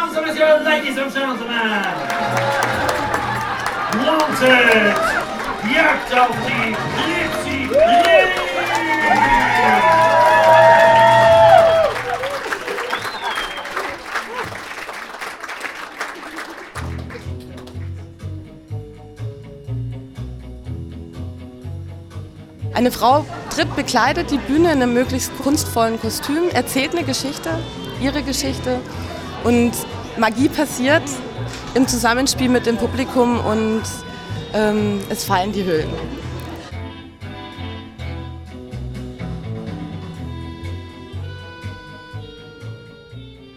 Mesdames et Messieurs, Ladies and Gentlemen, Wanted, Jagd auf die Lilly! Eine Frau tritt bekleidet die Bühne in einem möglichst kunstvollen Kostüm, erzählt eine Geschichte, ihre Geschichte und Magie passiert im Zusammenspiel mit dem Publikum und ähm, es fallen die Hüllen.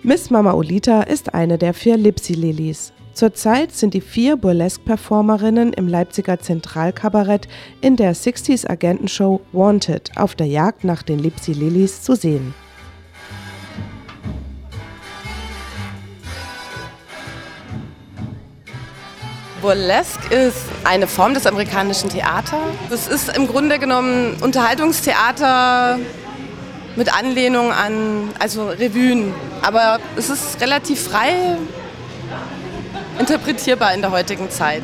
Miss Mama Olita ist eine der vier Lipsy-Lilies. Zurzeit sind die vier Burlesque-Performerinnen im Leipziger Zentralkabarett in der 60s Agentenshow Wanted auf der Jagd nach den Lipsy Lilies zu sehen. Burlesque ist eine Form des amerikanischen Theaters. Es ist im Grunde genommen Unterhaltungstheater mit Anlehnung an also Revuen. Aber es ist relativ frei interpretierbar in der heutigen Zeit.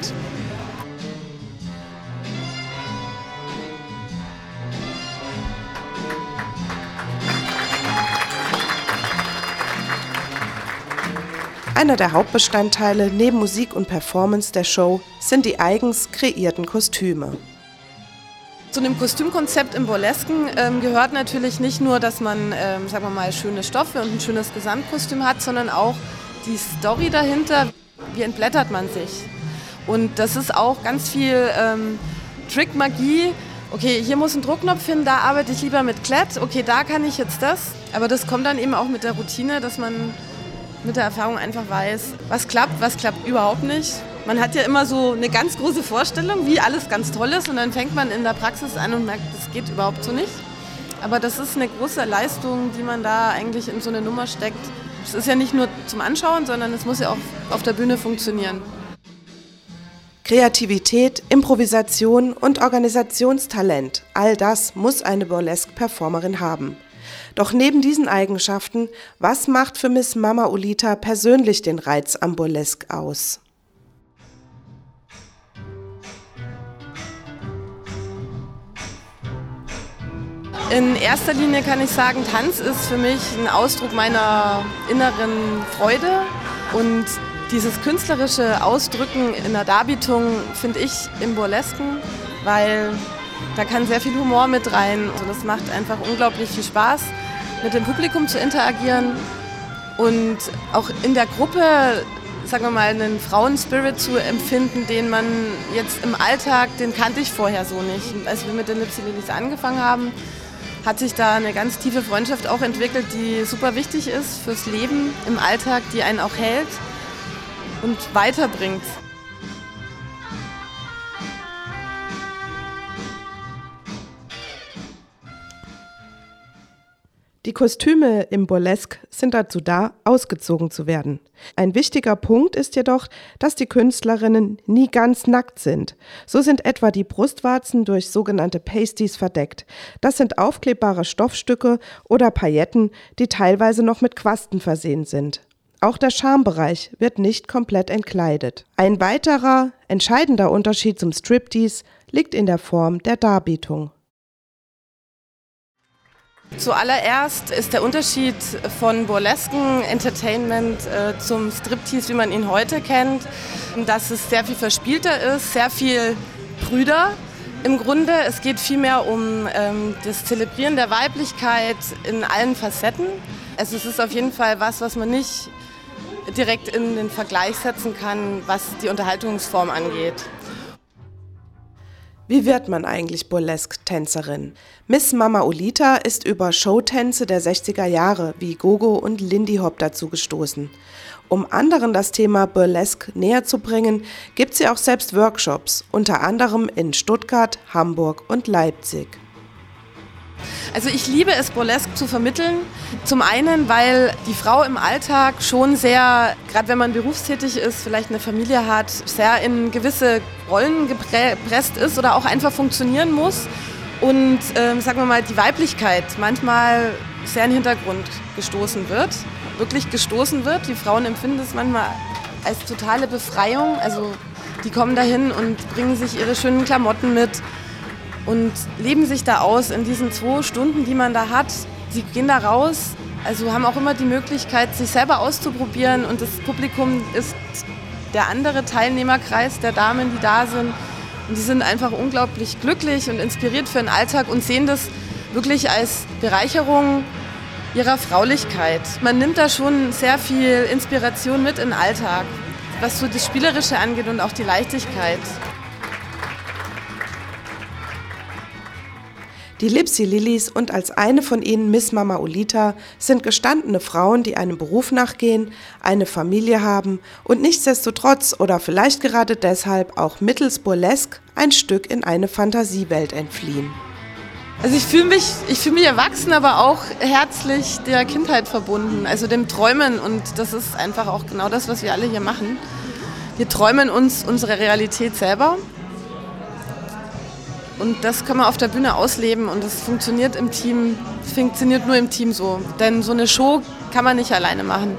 Einer der Hauptbestandteile neben Musik und Performance der Show sind die eigens kreierten Kostüme. Zu dem Kostümkonzept im Burlesken ähm, gehört natürlich nicht nur, dass man, ähm, sagen wir mal, schöne Stoffe und ein schönes Gesamtkostüm hat, sondern auch die Story dahinter wie entblättert man sich. Und das ist auch ganz viel ähm, Trickmagie. Okay, hier muss ein Druckknopf hin, da arbeite ich lieber mit Klett. Okay, da kann ich jetzt das. Aber das kommt dann eben auch mit der Routine, dass man mit der Erfahrung einfach weiß, was klappt, was klappt überhaupt nicht. Man hat ja immer so eine ganz große Vorstellung, wie alles ganz toll ist und dann fängt man in der Praxis an und merkt, das geht überhaupt so nicht. Aber das ist eine große Leistung, die man da eigentlich in so eine Nummer steckt, es ist ja nicht nur zum Anschauen, sondern es muss ja auch auf der Bühne funktionieren. Kreativität, Improvisation und Organisationstalent, all das muss eine Burlesque-Performerin haben. Doch neben diesen Eigenschaften, was macht für Miss Mama Olita persönlich den Reiz am Burlesque aus? In erster Linie kann ich sagen, Tanz ist für mich ein Ausdruck meiner inneren Freude und dieses künstlerische Ausdrücken in der Darbietung finde ich im Burlesken, weil da kann sehr viel Humor mit rein. Also das macht einfach unglaublich viel Spaß, mit dem Publikum zu interagieren und auch in der Gruppe, sagen wir mal, einen Frauenspirit zu empfinden, den man jetzt im Alltag, den kannte ich vorher so nicht. Als wir mit den Lipsy Lilies angefangen haben, hat sich da eine ganz tiefe Freundschaft auch entwickelt, die super wichtig ist fürs Leben im Alltag, die einen auch hält und weiterbringt. Die Kostüme im Burlesque sind dazu da, ausgezogen zu werden. Ein wichtiger Punkt ist jedoch, dass die Künstlerinnen nie ganz nackt sind. So sind etwa die Brustwarzen durch sogenannte Pasties verdeckt. Das sind aufklebbare Stoffstücke oder Pailletten, die teilweise noch mit Quasten versehen sind. Auch der Schambereich wird nicht komplett entkleidet. Ein weiterer entscheidender Unterschied zum Striptease liegt in der Form der Darbietung. Zuallererst ist der Unterschied von burlesken Entertainment äh, zum Striptease, wie man ihn heute kennt, dass es sehr viel verspielter ist, sehr viel Brüder. Im Grunde, es geht vielmehr um ähm, das Zelebrieren der Weiblichkeit in allen Facetten. Also es ist auf jeden Fall was, was man nicht direkt in den Vergleich setzen kann, was die Unterhaltungsform angeht. Wie wird man eigentlich Burlesque-Tänzerin? Miss Mama Olita ist über Showtänze der 60er Jahre wie Gogo und Lindy Hop dazu gestoßen. Um anderen das Thema Burlesque näher zu bringen, gibt sie auch selbst Workshops, unter anderem in Stuttgart, Hamburg und Leipzig. Also ich liebe es, Burlesque zu vermitteln. Zum einen, weil die Frau im Alltag schon sehr, gerade wenn man berufstätig ist, vielleicht eine Familie hat, sehr in gewisse Rollen gepresst ist oder auch einfach funktionieren muss. und, ähm, sagen wir mal, die Weiblichkeit manchmal sehr in den Hintergrund gestoßen wird, wirklich gestoßen wird. Die Frauen empfinden es manchmal als totale Befreiung. Also die kommen dahin und bringen sich ihre schönen Klamotten mit und leben sich da aus in diesen zwei Stunden, die man da hat. Sie gehen da raus, also haben auch immer die Möglichkeit, sich selber auszuprobieren und das Publikum ist der andere Teilnehmerkreis der Damen, die da sind. Und die sind einfach unglaublich glücklich und inspiriert für den Alltag und sehen das wirklich als Bereicherung ihrer Fraulichkeit. Man nimmt da schon sehr viel Inspiration mit in den Alltag, was so das Spielerische angeht und auch die Leichtigkeit. Die Lipsy Lilies und als eine von ihnen Miss Mama Olita sind gestandene Frauen, die einem Beruf nachgehen, eine Familie haben und nichtsdestotrotz oder vielleicht gerade deshalb auch mittels Burlesque ein Stück in eine Fantasiewelt entfliehen. Also ich fühle mich, ich fühle mich erwachsen, aber auch herzlich der Kindheit verbunden, also dem Träumen und das ist einfach auch genau das, was wir alle hier machen. Wir träumen uns unsere Realität selber und das kann man auf der Bühne ausleben und das funktioniert im Team, funktioniert nur im Team so. Denn so eine Show kann man nicht alleine machen.